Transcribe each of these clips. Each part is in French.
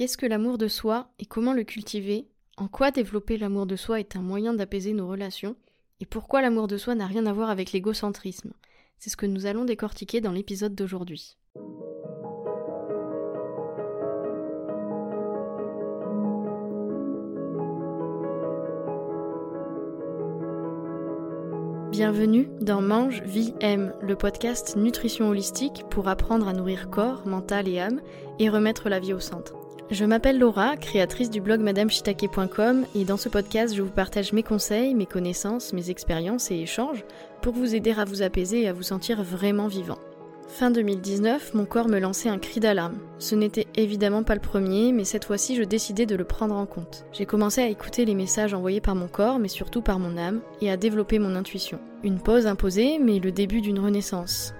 Qu'est-ce que l'amour de soi et comment le cultiver En quoi développer l'amour de soi est un moyen d'apaiser nos relations Et pourquoi l'amour de soi n'a rien à voir avec l'égocentrisme C'est ce que nous allons décortiquer dans l'épisode d'aujourd'hui. Bienvenue dans Mange, Vie, Aime, le podcast Nutrition Holistique pour apprendre à nourrir corps, mental et âme et remettre la vie au centre. Je m'appelle Laura, créatrice du blog madameshitake.com et dans ce podcast je vous partage mes conseils, mes connaissances, mes expériences et échanges pour vous aider à vous apaiser et à vous sentir vraiment vivant. Fin 2019, mon corps me lançait un cri d'alarme. Ce n'était évidemment pas le premier, mais cette fois-ci je décidais de le prendre en compte. J'ai commencé à écouter les messages envoyés par mon corps, mais surtout par mon âme, et à développer mon intuition. Une pause imposée, mais le début d'une renaissance.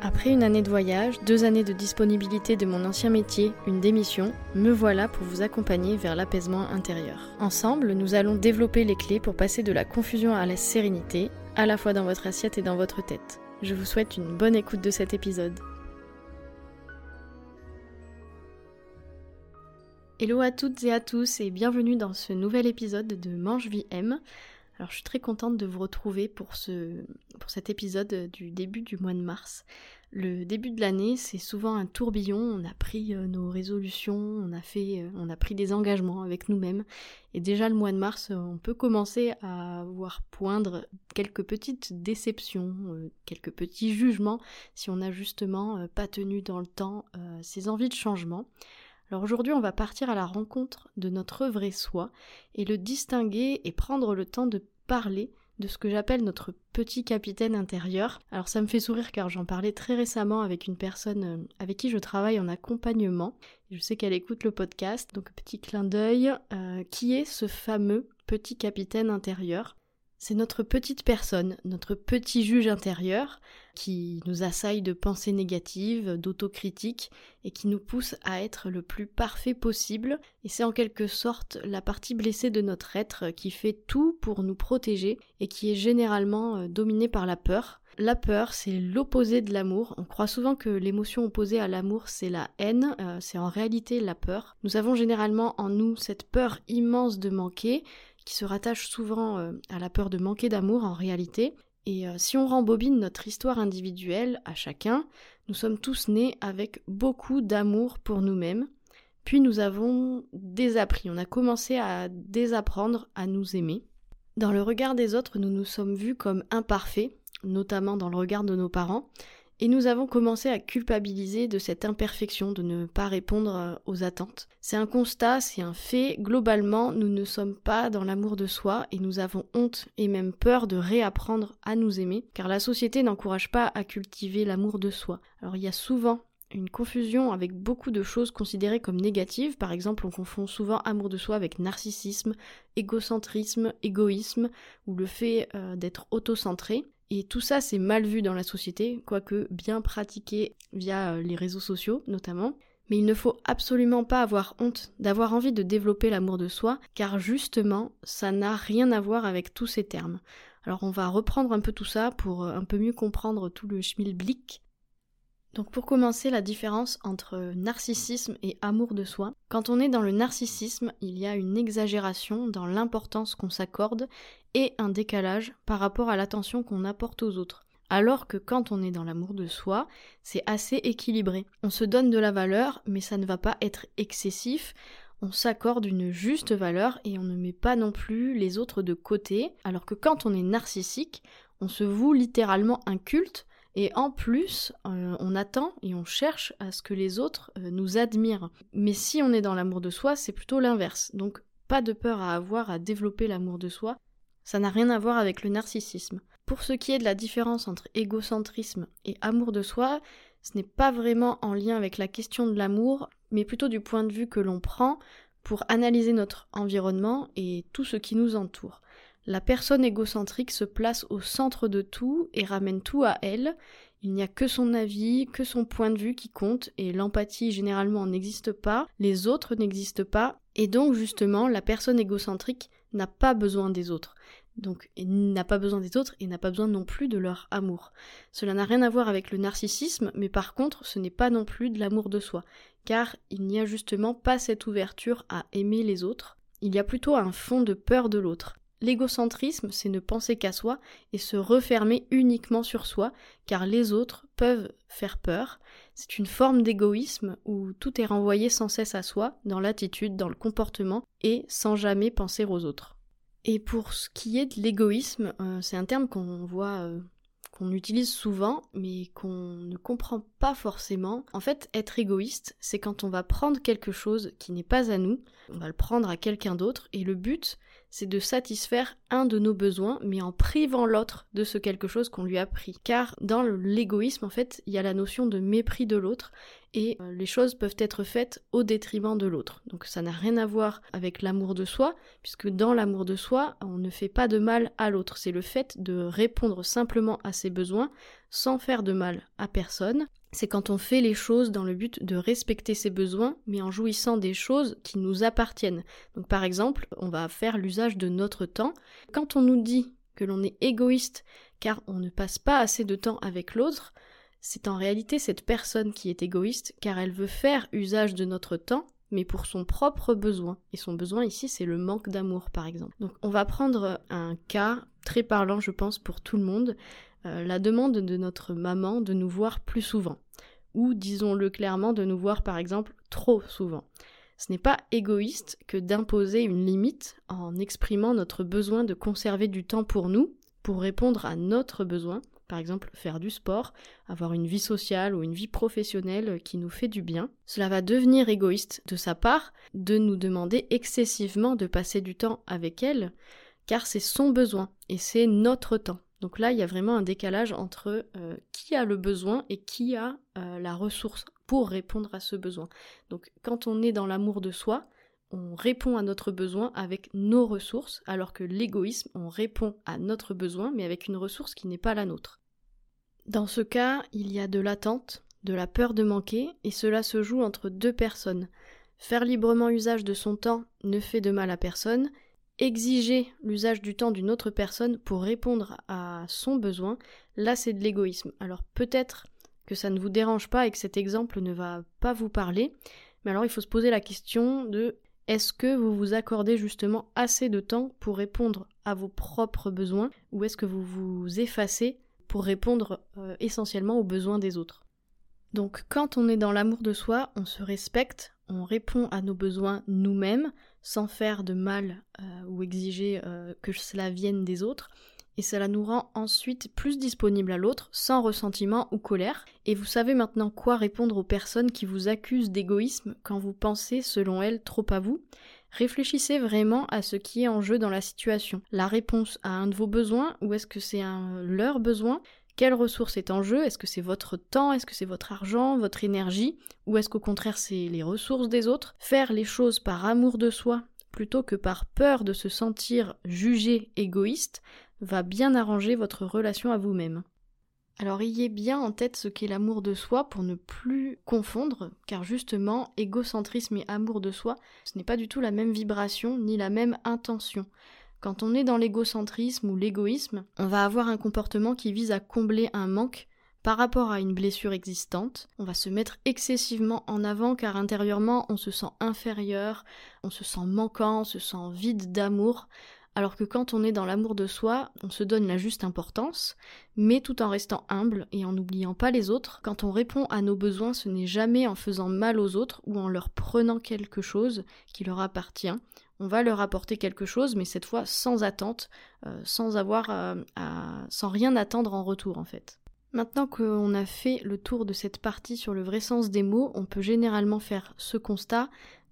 Après une année de voyage, deux années de disponibilité de mon ancien métier, une démission, me voilà pour vous accompagner vers l'apaisement intérieur. Ensemble, nous allons développer les clés pour passer de la confusion à la sérénité, à la fois dans votre assiette et dans votre tête. Je vous souhaite une bonne écoute de cet épisode. Hello à toutes et à tous et bienvenue dans ce nouvel épisode de Mange Vie M. Alors je suis très contente de vous retrouver pour, pour cet épisode du début du mois de mars. Le début de l'année, c'est souvent un tourbillon, on a pris euh, nos résolutions, on a fait euh, on a pris des engagements avec nous-mêmes et déjà le mois de mars, on peut commencer à voir poindre quelques petites déceptions, euh, quelques petits jugements si on n'a justement pas tenu dans le temps ces envies de changement. Alors aujourd'hui, on va partir à la rencontre de notre vrai soi et le distinguer et prendre le temps de parler de ce que j'appelle notre petit capitaine intérieur. Alors ça me fait sourire car j'en parlais très récemment avec une personne euh, avec qui je travaille en accompagnement. Je sais qu'elle écoute le podcast, donc petit clin d'œil. Euh, qui est ce fameux petit capitaine intérieur c'est notre petite personne, notre petit juge intérieur qui nous assaille de pensées négatives, d'autocritique et qui nous pousse à être le plus parfait possible. Et c'est en quelque sorte la partie blessée de notre être qui fait tout pour nous protéger et qui est généralement euh, dominée par la peur. La peur, c'est l'opposé de l'amour. On croit souvent que l'émotion opposée à l'amour, c'est la haine, euh, c'est en réalité la peur. Nous avons généralement en nous cette peur immense de manquer, qui se rattache souvent euh, à la peur de manquer d'amour en réalité. Et euh, si on rembobine notre histoire individuelle à chacun, nous sommes tous nés avec beaucoup d'amour pour nous-mêmes. Puis nous avons désappris, on a commencé à désapprendre à nous aimer. Dans le regard des autres, nous nous sommes vus comme imparfaits, notamment dans le regard de nos parents, et nous avons commencé à culpabiliser de cette imperfection de ne pas répondre euh, aux attentes. C'est un constat, c'est un fait. Globalement, nous ne sommes pas dans l'amour de soi et nous avons honte et même peur de réapprendre à nous aimer, car la société n'encourage pas à cultiver l'amour de soi. Alors il y a souvent une confusion avec beaucoup de choses considérées comme négatives. Par exemple, on confond souvent amour de soi avec narcissisme, égocentrisme, égoïsme ou le fait euh, d'être autocentré. Et tout ça, c'est mal vu dans la société, quoique bien pratiqué via euh, les réseaux sociaux notamment. Mais il ne faut absolument pas avoir honte d'avoir envie de développer l'amour de soi, car justement, ça n'a rien à voir avec tous ces termes. Alors on va reprendre un peu tout ça pour euh, un peu mieux comprendre tout le schmilblick donc pour commencer, la différence entre narcissisme et amour de soi. Quand on est dans le narcissisme, il y a une exagération dans l'importance qu'on s'accorde et un décalage par rapport à l'attention qu'on apporte aux autres. Alors que quand on est dans l'amour de soi, c'est assez équilibré. On se donne de la valeur, mais ça ne va pas être excessif. On s'accorde une juste valeur et on ne met pas non plus les autres de côté. Alors que quand on est narcissique, on se voue littéralement un culte et en plus, euh, on attend et on cherche à ce que les autres euh, nous admirent. Mais si on est dans l'amour de soi, c'est plutôt l'inverse. Donc pas de peur à avoir à développer l'amour de soi. Ça n'a rien à voir avec le narcissisme. Pour ce qui est de la différence entre égocentrisme et amour de soi, ce n'est pas vraiment en lien avec la question de l'amour, mais plutôt du point de vue que l'on prend pour analyser notre environnement et tout ce qui nous entoure. La personne égocentrique se place au centre de tout et ramène tout à elle. Il n'y a que son avis, que son point de vue qui compte, et l'empathie généralement n'existe pas, les autres n'existent pas, et donc justement la personne égocentrique n'a pas besoin des autres. Donc n'a pas besoin des autres et n'a pas besoin non plus de leur amour. Cela n'a rien à voir avec le narcissisme, mais par contre ce n'est pas non plus de l'amour de soi car il n'y a justement pas cette ouverture à aimer les autres, il y a plutôt un fond de peur de l'autre. L'égocentrisme, c'est ne penser qu'à soi et se refermer uniquement sur soi, car les autres peuvent faire peur. C'est une forme d'égoïsme où tout est renvoyé sans cesse à soi, dans l'attitude, dans le comportement, et sans jamais penser aux autres. Et pour ce qui est de l'égoïsme, euh, c'est un terme qu'on voit euh, qu'on utilise souvent mais qu'on ne comprend pas forcément. En fait, être égoïste, c'est quand on va prendre quelque chose qui n'est pas à nous, on va le prendre à quelqu'un d'autre et le but, c'est de satisfaire un de nos besoins, mais en privant l'autre de ce quelque chose qu'on lui a pris. Car dans l'égoïsme, en fait, il y a la notion de mépris de l'autre, et euh, les choses peuvent être faites au détriment de l'autre. Donc ça n'a rien à voir avec l'amour de soi, puisque dans l'amour de soi, on ne fait pas de mal à l'autre. C'est le fait de répondre simplement à ses besoins sans faire de mal à personne, c'est quand on fait les choses dans le but de respecter ses besoins, mais en jouissant des choses qui nous appartiennent. Donc par exemple, on va faire l'usage de notre temps. Quand on nous dit que l'on est égoïste car on ne passe pas assez de temps avec l'autre, c'est en réalité cette personne qui est égoïste car elle veut faire usage de notre temps mais pour son propre besoin. Et son besoin ici, c'est le manque d'amour, par exemple. Donc on va prendre un cas très parlant, je pense, pour tout le monde. Euh, la demande de notre maman de nous voir plus souvent, ou disons-le clairement, de nous voir par exemple trop souvent. Ce n'est pas égoïste que d'imposer une limite en exprimant notre besoin de conserver du temps pour nous, pour répondre à notre besoin, par exemple faire du sport, avoir une vie sociale ou une vie professionnelle qui nous fait du bien. Cela va devenir égoïste de sa part de nous demander excessivement de passer du temps avec elle, car c'est son besoin et c'est notre temps. Donc là, il y a vraiment un décalage entre euh, qui a le besoin et qui a euh, la ressource pour répondre à ce besoin. Donc quand on est dans l'amour de soi, on répond à notre besoin avec nos ressources, alors que l'égoïsme, on répond à notre besoin, mais avec une ressource qui n'est pas la nôtre. Dans ce cas, il y a de l'attente, de la peur de manquer, et cela se joue entre deux personnes. Faire librement usage de son temps ne fait de mal à personne, exiger l'usage du temps d'une autre personne pour répondre à son besoin, là c'est de l'égoïsme. Alors peut-être que ça ne vous dérange pas et que cet exemple ne va pas vous parler, mais alors il faut se poser la question de est-ce que vous vous accordez justement assez de temps pour répondre à vos propres besoins ou est-ce que vous vous effacez pour répondre euh, essentiellement aux besoins des autres? Donc quand on est dans l'amour de soi, on se respecte, on répond à nos besoins nous-mêmes, sans faire de mal euh, ou exiger euh, que cela vienne des autres, et cela nous rend ensuite plus disponibles à l'autre, sans ressentiment ou colère, et vous savez maintenant quoi répondre aux personnes qui vous accusent d'égoïsme quand vous pensez, selon elles, trop à vous? Réfléchissez vraiment à ce qui est en jeu dans la situation. La réponse à un de vos besoins, ou est-ce que c'est un leur besoin? Quelle ressource est en jeu? Est-ce que c'est votre temps? Est-ce que c'est votre argent, votre énergie? Ou est-ce qu'au contraire c'est les ressources des autres? Faire les choses par amour de soi plutôt que par peur de se sentir jugé égoïste va bien arranger votre relation à vous-même. Alors ayez bien en tête ce qu'est l'amour de soi pour ne plus confondre, car justement, égocentrisme et amour de soi, ce n'est pas du tout la même vibration ni la même intention. Quand on est dans l'égocentrisme ou l'égoïsme, on va avoir un comportement qui vise à combler un manque par rapport à une blessure existante. On va se mettre excessivement en avant car intérieurement on se sent inférieur, on se sent manquant, on se sent vide d'amour. Alors que quand on est dans l'amour de soi, on se donne la juste importance, mais tout en restant humble et en n'oubliant pas les autres. Quand on répond à nos besoins, ce n'est jamais en faisant mal aux autres ou en leur prenant quelque chose qui leur appartient on va leur apporter quelque chose, mais cette fois sans attente, euh, sans avoir euh, sans rien attendre en retour en fait. Maintenant qu'on a fait le tour de cette partie sur le vrai sens des mots, on peut généralement faire ce constat,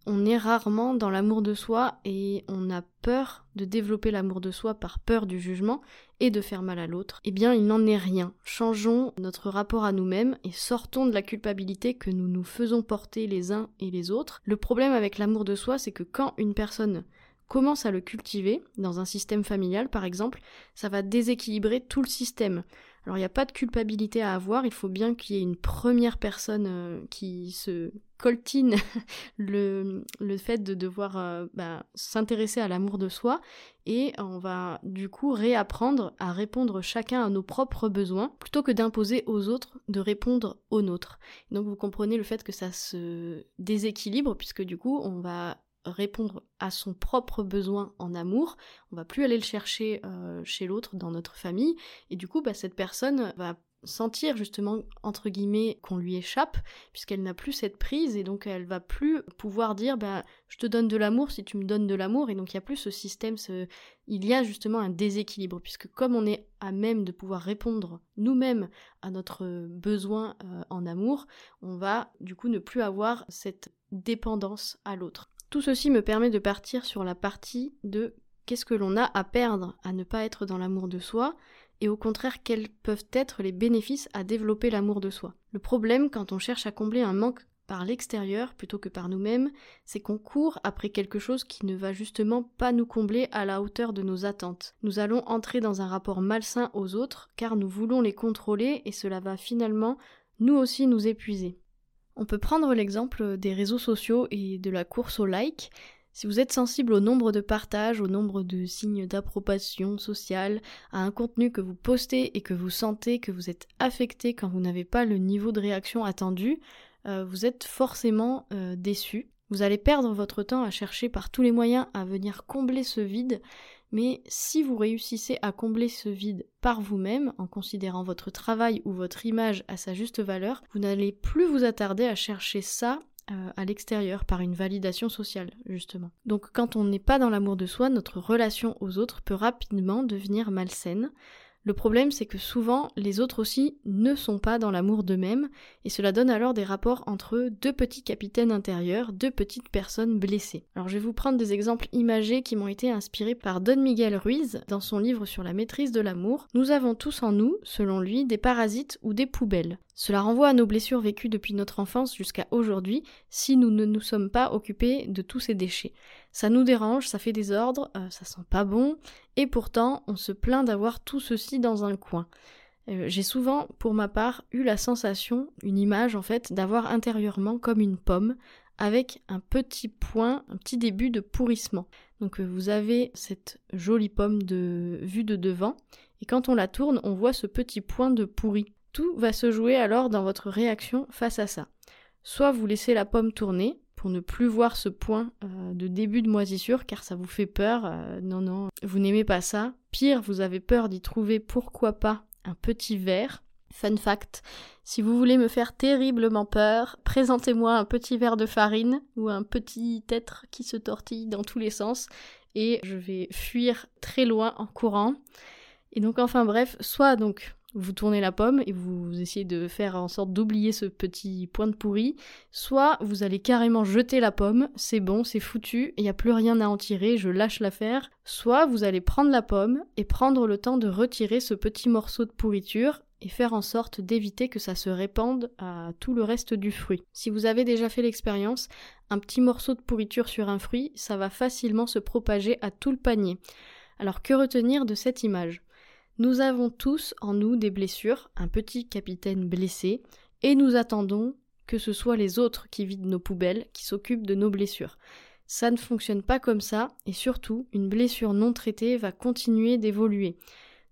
on est rarement dans l'amour de soi et on a peur de développer l'amour de soi par peur du jugement et de faire mal à l'autre. Eh bien, il n'en est rien. Changeons notre rapport à nous-mêmes et sortons de la culpabilité que nous nous faisons porter les uns et les autres. Le problème avec l'amour de soi, c'est que quand une personne commence à le cultiver, dans un système familial par exemple, ça va déséquilibrer tout le système. Alors il n'y a pas de culpabilité à avoir, il faut bien qu'il y ait une première personne euh, qui se coltine le, le, fait de devoir euh, bah, s'intéresser à l'amour de soi et on va du coup réapprendre à répondre chacun à nos propres besoins plutôt que d'imposer aux autres de répondre aux nôtres. Donc vous comprenez le fait que ça se déséquilibre puisque du coup on va répondre à son propre besoin en amour, on va plus aller le chercher euh, chez l'autre dans notre famille, et du coup bah, cette personne va sentir justement entre guillemets qu'on lui échappe puisqu'elle n'a plus cette prise et donc elle va plus pouvoir dire bah je te donne de l'amour si tu me donnes de l'amour et donc il y a plus ce système ce... il y a justement un déséquilibre puisque comme on est à même de pouvoir répondre nous-mêmes à notre besoin euh, en amour on va du coup ne plus avoir cette dépendance à l'autre. Tout ceci me permet de partir sur la partie de qu'est-ce que l'on a à perdre à ne pas être dans l'amour de soi et au contraire quels peuvent être les bénéfices à développer l'amour de soi. Le problème quand on cherche à combler un manque par l'extérieur plutôt que par nous-mêmes, c'est qu'on court après quelque chose qui ne va justement pas nous combler à la hauteur de nos attentes. Nous allons entrer dans un rapport malsain aux autres car nous voulons les contrôler et cela va finalement nous aussi nous épuiser. On peut prendre l'exemple des réseaux sociaux et de la course au like. Si vous êtes sensible au nombre de partages, au nombre de signes d'approbation sociale, à un contenu que vous postez et que vous sentez que vous êtes affecté quand vous n'avez pas le niveau de réaction attendu, euh, vous êtes forcément euh, déçu. Vous allez perdre votre temps à chercher par tous les moyens à venir combler ce vide, mais si vous réussissez à combler ce vide par vous-même, en considérant votre travail ou votre image à sa juste valeur, vous n'allez plus vous attarder à chercher ça à l'extérieur par une validation sociale, justement. Donc quand on n'est pas dans l'amour de soi, notre relation aux autres peut rapidement devenir malsaine. Le problème, c'est que souvent, les autres aussi ne sont pas dans l'amour d'eux-mêmes, et cela donne alors des rapports entre deux petits capitaines intérieurs, deux petites personnes blessées. Alors je vais vous prendre des exemples imagés qui m'ont été inspirés par Don Miguel Ruiz dans son livre sur la maîtrise de l'amour. Nous avons tous en nous, selon lui, des parasites ou des poubelles. Cela renvoie à nos blessures vécues depuis notre enfance jusqu'à aujourd'hui si nous ne nous sommes pas occupés de tous ces déchets. Ça nous dérange, ça fait des ordres, euh, ça sent pas bon, et pourtant on se plaint d'avoir tout ceci dans un coin. Euh, j'ai souvent, pour ma part, eu la sensation, une image en fait, d'avoir intérieurement comme une pomme, avec un petit point, un petit début de pourrissement. Donc euh, vous avez cette jolie pomme de vue de devant, et quand on la tourne, on voit ce petit point de pourri. Tout va se jouer alors dans votre réaction face à ça. Soit vous laissez la pomme tourner ne plus voir ce point euh, de début de moisissure car ça vous fait peur. Euh, non, non, vous n'aimez pas ça. Pire, vous avez peur d'y trouver pourquoi pas un petit verre. Fun fact, si vous voulez me faire terriblement peur, présentez-moi un petit verre de farine ou un petit être qui se tortille dans tous les sens et je vais fuir très loin en courant. Et donc enfin bref, soit donc vous tournez la pomme et vous essayez de faire en sorte d'oublier ce petit point de pourri, soit vous allez carrément jeter la pomme, c'est bon, c'est foutu, il n'y a plus rien à en tirer, je lâche l'affaire, soit vous allez prendre la pomme et prendre le temps de retirer ce petit morceau de pourriture et faire en sorte d'éviter que ça se répande à tout le reste du fruit. Si vous avez déjà fait l'expérience, un petit morceau de pourriture sur un fruit, ça va facilement se propager à tout le panier. Alors que retenir de cette image? Nous avons tous en nous des blessures, un petit capitaine blessé, et nous attendons que ce soit les autres qui vident nos poubelles, qui s'occupent de nos blessures. Ça ne fonctionne pas comme ça, et surtout, une blessure non traitée va continuer d'évoluer.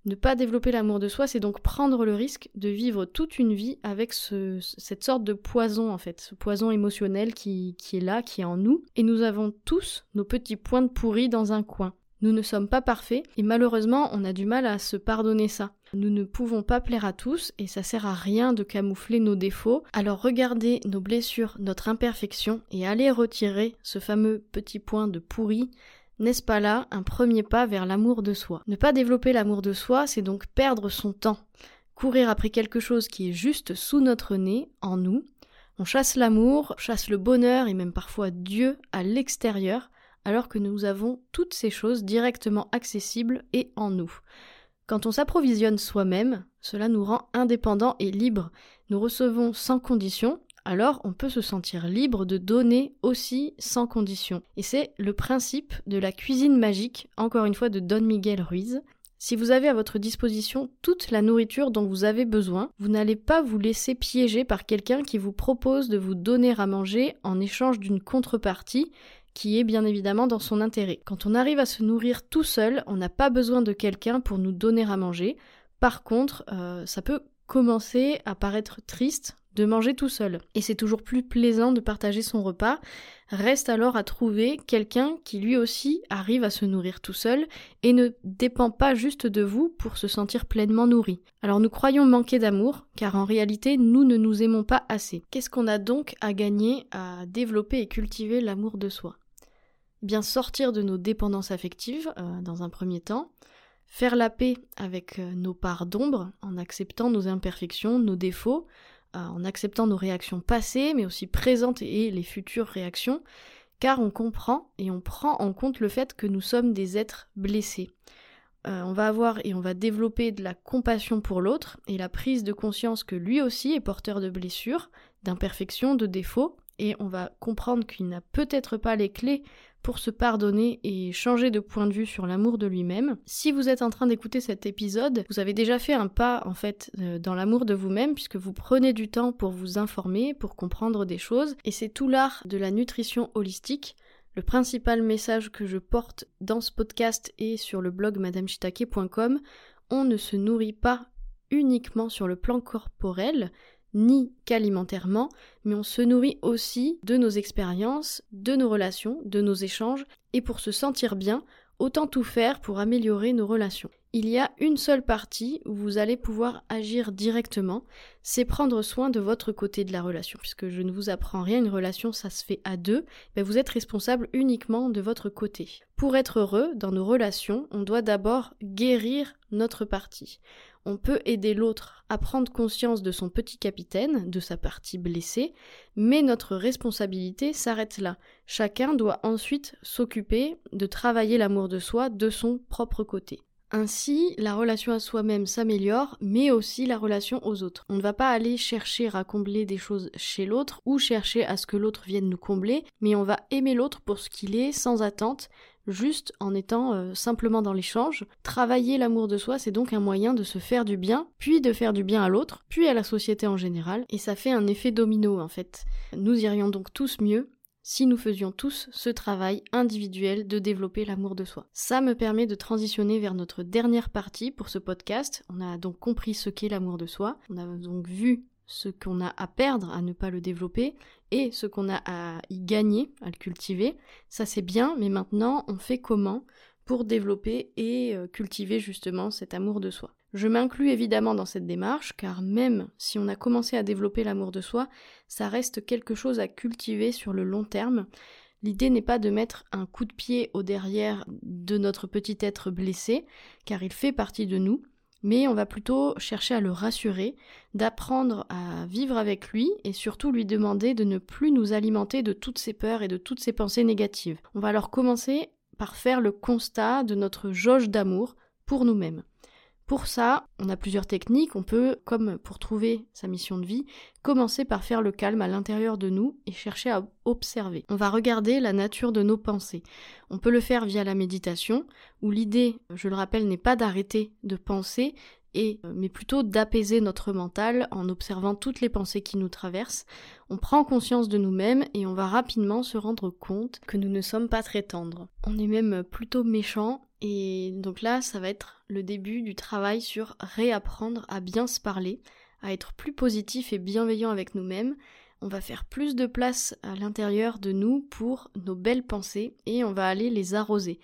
Ne pas développer l'amour de soi, c'est donc prendre le risque de vivre toute une vie avec cette sorte de poison, en fait, ce poison émotionnel qui, est là, qui est en nous, et nous avons tous nos petits points de pourri dans un coin. Nous ne sommes pas parfaits et malheureusement on a du mal à se pardonner ça. Nous ne pouvons pas plaire à tous et ça sert à rien de camoufler nos défauts. Alors regardez nos blessures, notre imperfection et allez retirer ce fameux petit point de pourri n'est-ce pas là un premier pas vers l'amour de soi? Ne pas développer l'amour de soi, c'est donc perdre son temps. Courir après quelque chose qui est juste sous notre nez, en nous. On chasse l'amour, chasse le bonheur et même parfois Dieu à l'extérieur, alors que nous avons toutes ces choses directement accessibles et en nous. Quand on s'approvisionne soi-même, cela nous rend indépendants et libres. Nous recevons sans condition, alors on peut se sentir libre de donner aussi sans condition. Et c'est le principe de la cuisine magique, encore une fois de Don Miguel Ruiz. Si vous avez à votre disposition toute la nourriture dont vous avez besoin, vous n'allez pas vous laisser piéger par quelqu'un qui vous propose de vous donner à manger en échange d'une contrepartie qui est bien évidemment dans son intérêt. Quand on arrive à se nourrir tout seul, on n'a pas besoin de quelqu'un pour nous donner à manger. Par contre, euh, ça peut commencer à paraître triste de manger tout seul. Et c'est toujours plus plaisant de partager son repas. Reste alors à trouver quelqu'un qui lui aussi arrive à se nourrir tout seul et ne dépend pas juste de vous pour se sentir pleinement nourri. Alors nous croyons manquer d'amour, car en réalité nous ne nous aimons pas assez. Qu'est-ce qu'on a donc à gagner à développer et cultiver l'amour de soi? Bien sortir de nos dépendances affectives euh, dans un premier temps, faire la paix avec euh, nos parts d'ombre en acceptant nos imperfections, nos défauts, en acceptant nos réactions passées, mais aussi présentes et les futures réactions, car on comprend et on prend en compte le fait que nous sommes des êtres blessés. Euh, on va avoir et on va développer de la compassion pour l'autre et la prise de conscience que lui aussi est porteur de blessures, d'imperfections, de défauts, et on va comprendre qu'il n'a peut-être pas les clés pour se pardonner et changer de point de vue sur l'amour de lui-même. Si vous êtes en train d'écouter cet épisode, vous avez déjà fait un pas en fait euh, dans l'amour de vous-même puisque vous prenez du temps pour vous informer, pour comprendre des choses et c'est tout l'art de la nutrition holistique. Le principal message que je porte dans ce podcast et sur le blog madameshitake.com, on ne se nourrit pas uniquement sur le plan corporel, ni qu'alimentairement, mais on se nourrit aussi de nos expériences, de nos relations, de nos échanges, et pour se sentir bien, autant tout faire pour améliorer nos relations. Il y a une seule partie où vous allez pouvoir agir directement, c'est prendre soin de votre côté de la relation. Puisque je ne vous apprends rien, une relation ça se fait à deux, mais vous êtes responsable uniquement de votre côté. Pour être heureux dans nos relations, on doit d'abord guérir notre partie on peut aider l'autre à prendre conscience de son petit capitaine, de sa partie blessée, mais notre responsabilité s'arrête là. Chacun doit ensuite s'occuper de travailler l'amour de soi de son propre côté. Ainsi, la relation à soi-même s'améliore, mais aussi la relation aux autres. On ne va pas aller chercher à combler des choses chez l'autre ou chercher à ce que l'autre vienne nous combler, mais on va aimer l'autre pour ce qu'il est, sans attente, juste en étant euh, simplement dans l'échange. Travailler l'amour de soi, c'est donc un moyen de se faire du bien, puis de faire du bien à l'autre, puis à la société en général, et ça fait un effet domino en fait. Nous irions donc tous mieux si nous faisions tous ce travail individuel de développer l'amour de soi. Ça me permet de transitionner vers notre dernière partie pour ce podcast. On a donc compris ce qu'est l'amour de soi. On a donc vu ce qu'on a à perdre à ne pas le développer et ce qu'on a à y gagner à le cultiver. Ça c'est bien, mais maintenant on fait comment pour développer et euh, cultiver justement cet amour de soi? Je m'inclus évidemment dans cette démarche car même si on a commencé à développer l'amour de soi, ça reste quelque chose à cultiver sur le long terme. L'idée n'est pas de mettre un coup de pied au derrière de notre petit être blessé, car il fait partie de nous, mais on va plutôt chercher à le rassurer, d'apprendre à vivre avec lui et surtout lui demander de ne plus nous alimenter de toutes ses peurs et de toutes ses pensées négatives. On va alors commencer par faire le constat de notre jauge d'amour pour nous-mêmes. Pour ça, on a plusieurs techniques. On peut, comme pour trouver sa mission de vie, commencer par faire le calme à l'intérieur de nous et chercher à observer. On va regarder la nature de nos pensées. On peut le faire via la méditation, où l'idée, je le rappelle, n'est pas d'arrêter de penser, et, mais plutôt d'apaiser notre mental en observant toutes les pensées qui nous traversent. On prend conscience de nous-mêmes et on va rapidement se rendre compte que nous ne sommes pas très tendres. On est même plutôt méchant et donc là, ça va être le début du travail sur réapprendre à bien se parler, à être plus positif et bienveillant avec nous-mêmes. On va faire plus de place à l'intérieur de nous pour nos belles pensées et on va aller les arroser.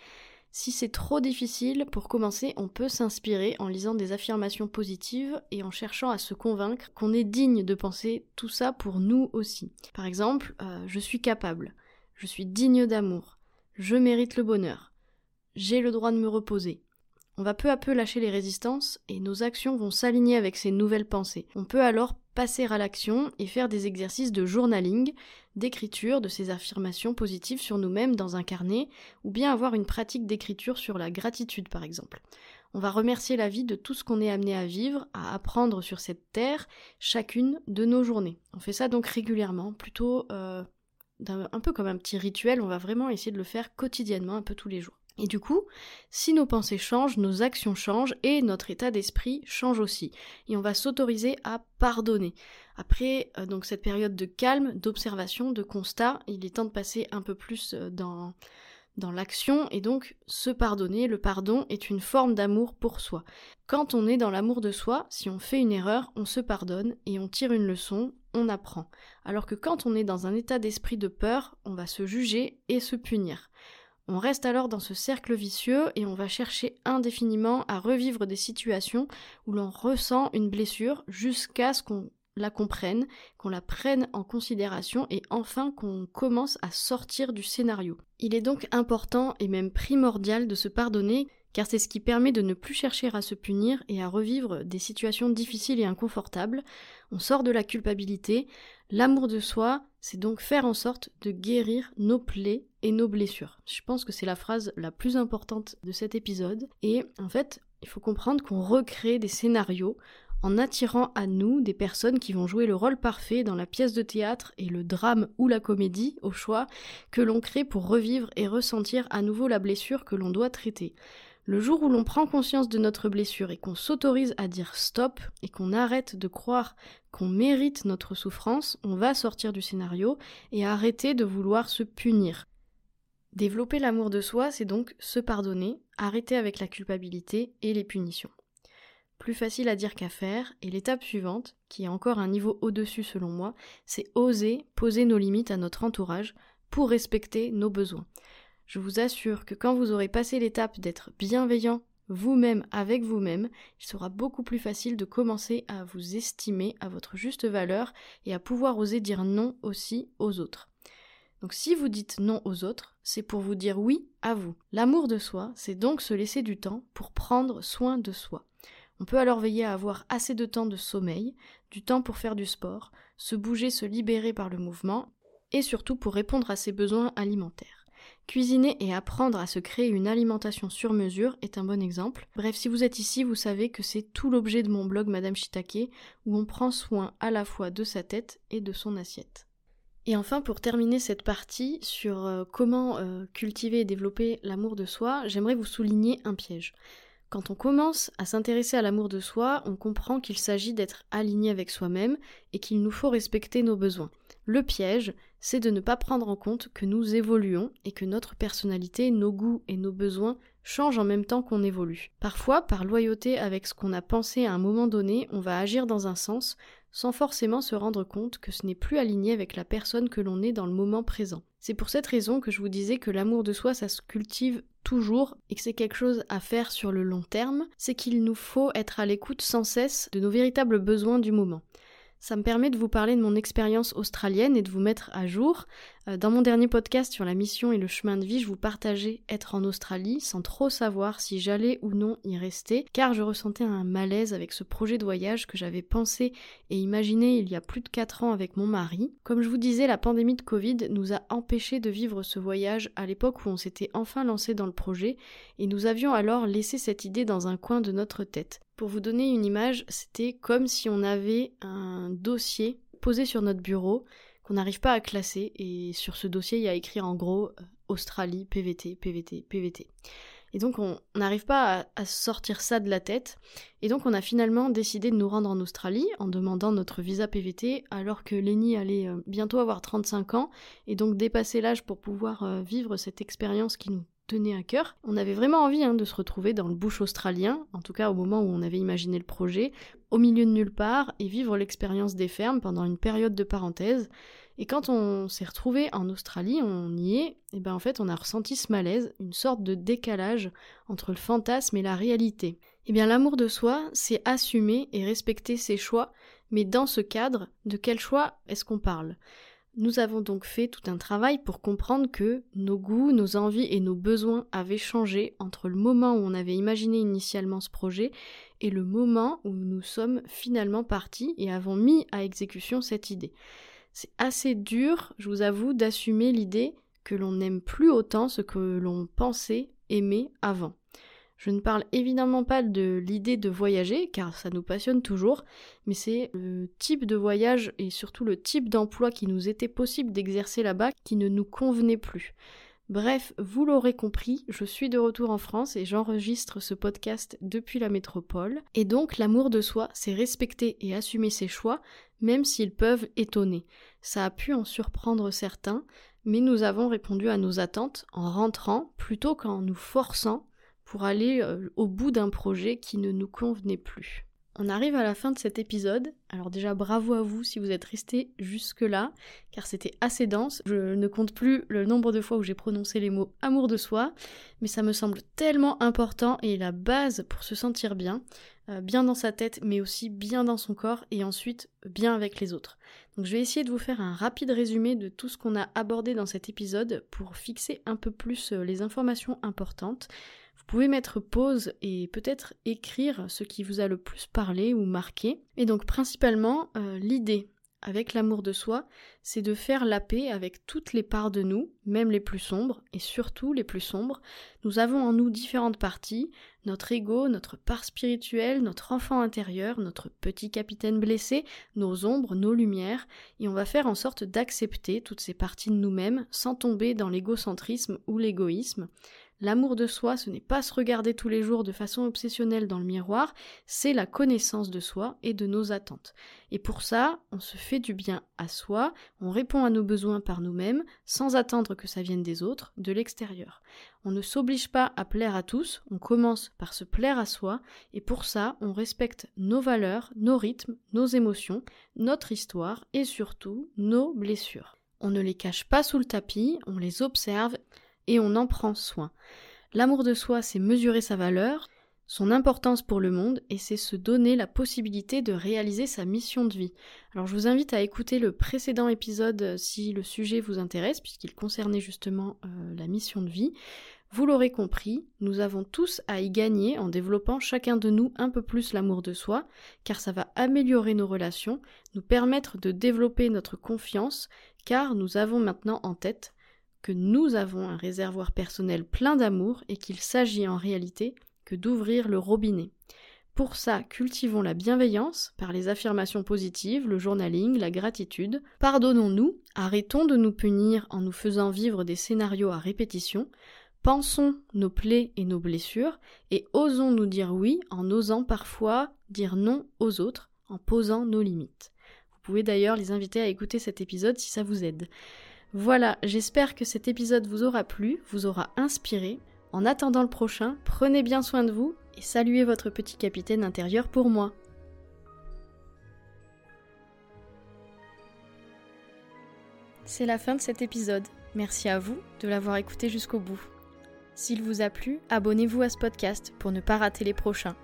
Si c'est trop difficile, pour commencer, on peut s'inspirer en lisant des affirmations positives et en cherchant à se convaincre qu'on est digne de penser tout ça pour nous aussi. Par exemple, euh, je suis capable, je suis digne d'amour, je mérite le bonheur, j'ai le droit de me reposer. On va peu à peu lâcher les résistances et nos actions vont s'aligner avec ces nouvelles pensées. On peut alors passer à l'action et faire des exercices de journaling, d'écriture de ces affirmations positives sur nous-mêmes dans un carnet, ou bien avoir une pratique d'écriture sur la gratitude par exemple. On va remercier la vie de tout ce qu'on est amené à vivre, à apprendre sur cette terre, chacune de nos journées. On fait ça donc régulièrement, plutôt euh, un peu comme un petit rituel, on va vraiment essayer de le faire quotidiennement, un peu tous les jours. Et du coup, si nos pensées changent, nos actions changent et notre état d'esprit change aussi. Et on va s'autoriser à pardonner. Après euh, donc cette période de calme, d'observation, de constat, il est temps de passer un peu plus euh, dans dans l'action et donc se pardonner. Le pardon est une forme d'amour pour soi. Quand on est dans l'amour de soi, si on fait une erreur, on se pardonne et on tire une leçon, on apprend. Alors que quand on est dans un état d'esprit de peur, on va se juger et se punir. On reste alors dans ce cercle vicieux et on va chercher indéfiniment à revivre des situations où l'on ressent une blessure jusqu'à ce qu'on la comprenne, qu'on la prenne en considération et enfin qu'on commence à sortir du scénario. Il est donc important et même primordial de se pardonner car c'est ce qui permet de ne plus chercher à se punir et à revivre des situations difficiles et inconfortables. On sort de la culpabilité. L'amour de soi, c'est donc faire en sorte de guérir nos plaies et nos blessures. Je pense que c'est la phrase la plus importante de cet épisode. Et en fait, il faut comprendre qu'on recrée des scénarios en attirant à nous des personnes qui vont jouer le rôle parfait dans la pièce de théâtre et le drame ou la comédie, au choix, que l'on crée pour revivre et ressentir à nouveau la blessure que l'on doit traiter. Le jour où l'on prend conscience de notre blessure et qu'on s'autorise à dire stop et qu'on arrête de croire qu'on mérite notre souffrance, on va sortir du scénario et arrêter de vouloir se punir. Développer l'amour de soi, c'est donc se pardonner, arrêter avec la culpabilité et les punitions. Plus facile à dire qu'à faire, et l'étape suivante, qui est encore un niveau au-dessus selon moi, c'est oser poser nos limites à notre entourage pour respecter nos besoins. Je vous assure que quand vous aurez passé l'étape d'être bienveillant vous-même avec vous-même, il sera beaucoup plus facile de commencer à vous estimer à votre juste valeur et à pouvoir oser dire non aussi aux autres. Donc si vous dites non aux autres, c'est pour vous dire oui à vous. L'amour de soi, c'est donc se laisser du temps pour prendre soin de soi. On peut alors veiller à avoir assez de temps de sommeil, du temps pour faire du sport, se bouger, se libérer par le mouvement, et surtout pour répondre à ses besoins alimentaires. Cuisiner et apprendre à se créer une alimentation sur mesure est un bon exemple. Bref, si vous êtes ici, vous savez que c'est tout l'objet de mon blog Madame Shitake, où on prend soin à la fois de sa tête et de son assiette. Et enfin, pour terminer cette partie sur euh, comment euh, cultiver et développer l'amour de soi, j'aimerais vous souligner un piège. Quand on commence à s'intéresser à l'amour de soi, on comprend qu'il s'agit d'être aligné avec soi-même et qu'il nous faut respecter nos besoins. Le piège, c'est de ne pas prendre en compte que nous évoluons et que notre personnalité, nos goûts et nos besoins changent en même temps qu'on évolue. Parfois, par loyauté avec ce qu'on a pensé à un moment donné, on va agir dans un sens sans forcément se rendre compte que ce n'est plus aligné avec la personne que l'on est dans le moment présent. C'est pour cette raison que je vous disais que l'amour de soi, ça se cultive toujours et que c'est quelque chose à faire sur le long terme, c'est qu'il nous faut être à l'écoute sans cesse de nos véritables besoins du moment. Ça me permet de vous parler de mon expérience australienne et de vous mettre à jour. Euh, dans mon dernier podcast sur la mission et le chemin de vie, je vous partageais être en Australie sans trop savoir si j'allais ou non y rester, car je ressentais un malaise avec ce projet de voyage que j'avais pensé et imaginé il y a plus de 4 ans avec mon mari. Comme je vous disais, la pandémie de Covid nous a empêchés de vivre ce voyage à l'époque où on s'était enfin lancé dans le projet, et nous avions alors laissé cette idée dans un coin de notre tête. Pour vous donner une image, c'était comme si on avait un dossier posé sur notre bureau qu'on n'arrive pas à classer et sur ce dossier il y a écrit en gros euh, Australie, PVT, PVT, PVT. Et donc on n'arrive pas à, sortir ça de la tête. Et donc on a finalement décidé de nous rendre en Australie en demandant notre visa PVT alors que Lenny allait euh, bientôt avoir 35 ans et donc dépasser l'âge pour pouvoir euh, vivre cette expérience qui nous cœur. On avait vraiment envie hein, de se retrouver dans le bush australien, en tout cas au moment où on avait imaginé le projet, au milieu de nulle part, et vivre l'expérience des fermes pendant une période de parenthèse. Et quand on s'est retrouvé en Australie, on y est, et ben en fait on a ressenti ce malaise, une sorte de décalage entre le fantasme et la réalité. Et bien l'amour de soi, c'est assumer et respecter ses choix, mais dans ce cadre, de quel choix est-ce qu'on parle? Nous avons donc fait tout un travail pour comprendre que nos goûts, nos envies et nos besoins avaient changé entre le moment où on avait imaginé initialement ce projet et le moment où nous sommes finalement partis et avons mis à exécution cette idée. C'est assez dur, je vous avoue, d'assumer l'idée que l'on n'aime plus autant ce que l'on pensait aimer avant. Je ne parle évidemment pas de l'idée de voyager, car ça nous passionne toujours, mais c'est le type de voyage et surtout le type d'emploi qui nous était possible d'exercer là-bas qui ne nous convenait plus. Bref, vous l'aurez compris, je suis de retour en France et j'enregistre ce podcast depuis la métropole. Et donc l'amour de soi, c'est respecter et assumer ses choix, même s'ils peuvent étonner. Ça a pu en surprendre certains, mais nous avons répondu à nos attentes en rentrant plutôt qu'en nous forçant pour aller euh, au bout d'un projet qui ne nous convenait plus. On arrive à la fin de cet épisode. Alors déjà bravo à vous si vous êtes resté jusque-là, car c'était assez dense. Je ne compte plus le nombre de fois où j'ai prononcé les mots amour de soi, mais ça me semble tellement important et la base pour se sentir bien, euh, bien dans sa tête, mais aussi bien dans son corps et ensuite bien avec les autres. Donc je vais essayer de vous faire un rapide résumé de tout ce qu'on a abordé dans cet épisode pour fixer un peu plus euh, les informations importantes. Pouvez mettre pause et peut-être écrire ce qui vous a le plus parlé ou marqué. Et donc principalement, euh, l'idée avec l'amour de soi, c'est de faire la paix avec toutes les parts de nous, même les plus sombres, et surtout les plus sombres. Nous avons en nous différentes parties, notre ego, notre part spirituelle, notre enfant intérieur, notre petit capitaine blessé, nos ombres, nos lumières, et on va faire en sorte d'accepter toutes ces parties de nous-mêmes sans tomber dans l'égocentrisme ou l'égoïsme. L'amour de soi, ce n'est pas se regarder tous les jours de façon obsessionnelle dans le miroir, c'est la connaissance de soi et de nos attentes. Et pour ça, on se fait du bien à soi, on répond à nos besoins par nous-mêmes, sans attendre que ça vienne des autres, de l'extérieur. On ne s'oblige pas à plaire à tous, on commence par se plaire à soi, et pour ça, on respecte nos valeurs, nos rythmes, nos émotions, notre histoire et surtout nos blessures. On ne les cache pas sous le tapis, on les observe et on en prend soin. L'amour de soi, c'est mesurer sa valeur, son importance pour le monde, et c'est se donner la possibilité de réaliser sa mission de vie. Alors je vous invite à écouter le précédent épisode euh, si le sujet vous intéresse, puisqu'il concernait justement euh, la mission de vie. Vous l'aurez compris, nous avons tous à y gagner en développant chacun de nous un peu plus l'amour de soi, car ça va améliorer nos relations, nous permettre de développer notre confiance, car nous avons maintenant en tête que nous avons un réservoir personnel plein d'amour et qu'il s'agit en réalité que d'ouvrir le robinet. Pour ça, cultivons la bienveillance par les affirmations positives, le journaling, la gratitude. Pardonnons-nous, arrêtons de nous punir en nous faisant vivre des scénarios à répétition, pensons nos plaies et nos blessures, et osons nous dire oui en osant parfois dire non aux autres, en posant nos limites. Vous pouvez d'ailleurs les inviter à écouter cet épisode si ça vous aide. Voilà, j'espère que cet épisode vous aura plu, vous aura inspiré. En attendant le prochain, prenez bien soin de vous et saluez votre petit capitaine intérieur pour moi. C'est la fin de cet épisode. Merci à vous de l'avoir écouté jusqu'au bout. S'il vous a plu, abonnez-vous à ce podcast pour ne pas rater les prochains.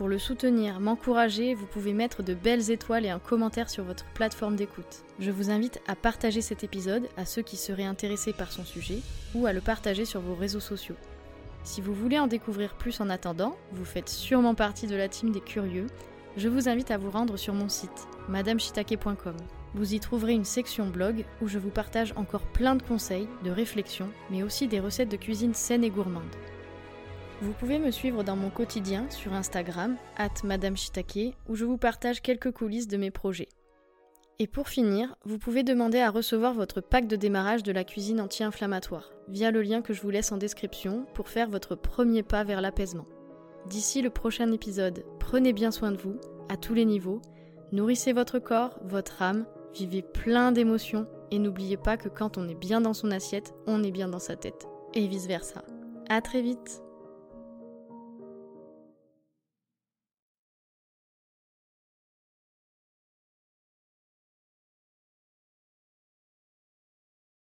Pour le soutenir, m'encourager, vous pouvez mettre de belles étoiles et un commentaire sur votre plateforme d'écoute. Je vous invite à partager cet épisode à ceux qui seraient intéressés par son sujet ou à le partager sur vos réseaux sociaux. Si vous voulez en découvrir plus en attendant, vous faites sûrement partie de la team des curieux, je vous invite à vous rendre sur mon site, madameshitake.com. Vous y trouverez une section blog où je vous partage encore plein de conseils, de réflexions, mais aussi des recettes de cuisine saines et gourmandes. Vous pouvez me suivre dans mon quotidien sur Instagram, at Madame Shitake, où je vous partage quelques coulisses de mes projets. Et pour finir, vous pouvez demander à recevoir votre pack de démarrage de la cuisine anti-inflammatoire, via le lien que je vous laisse en description pour faire votre premier pas vers l'apaisement. D'ici le prochain épisode, prenez bien soin de vous, à tous les niveaux, nourrissez votre corps, votre âme, vivez plein d'émotions, et n'oubliez pas que quand on est bien dans son assiette, on est bien dans sa tête, et vice-versa. À très vite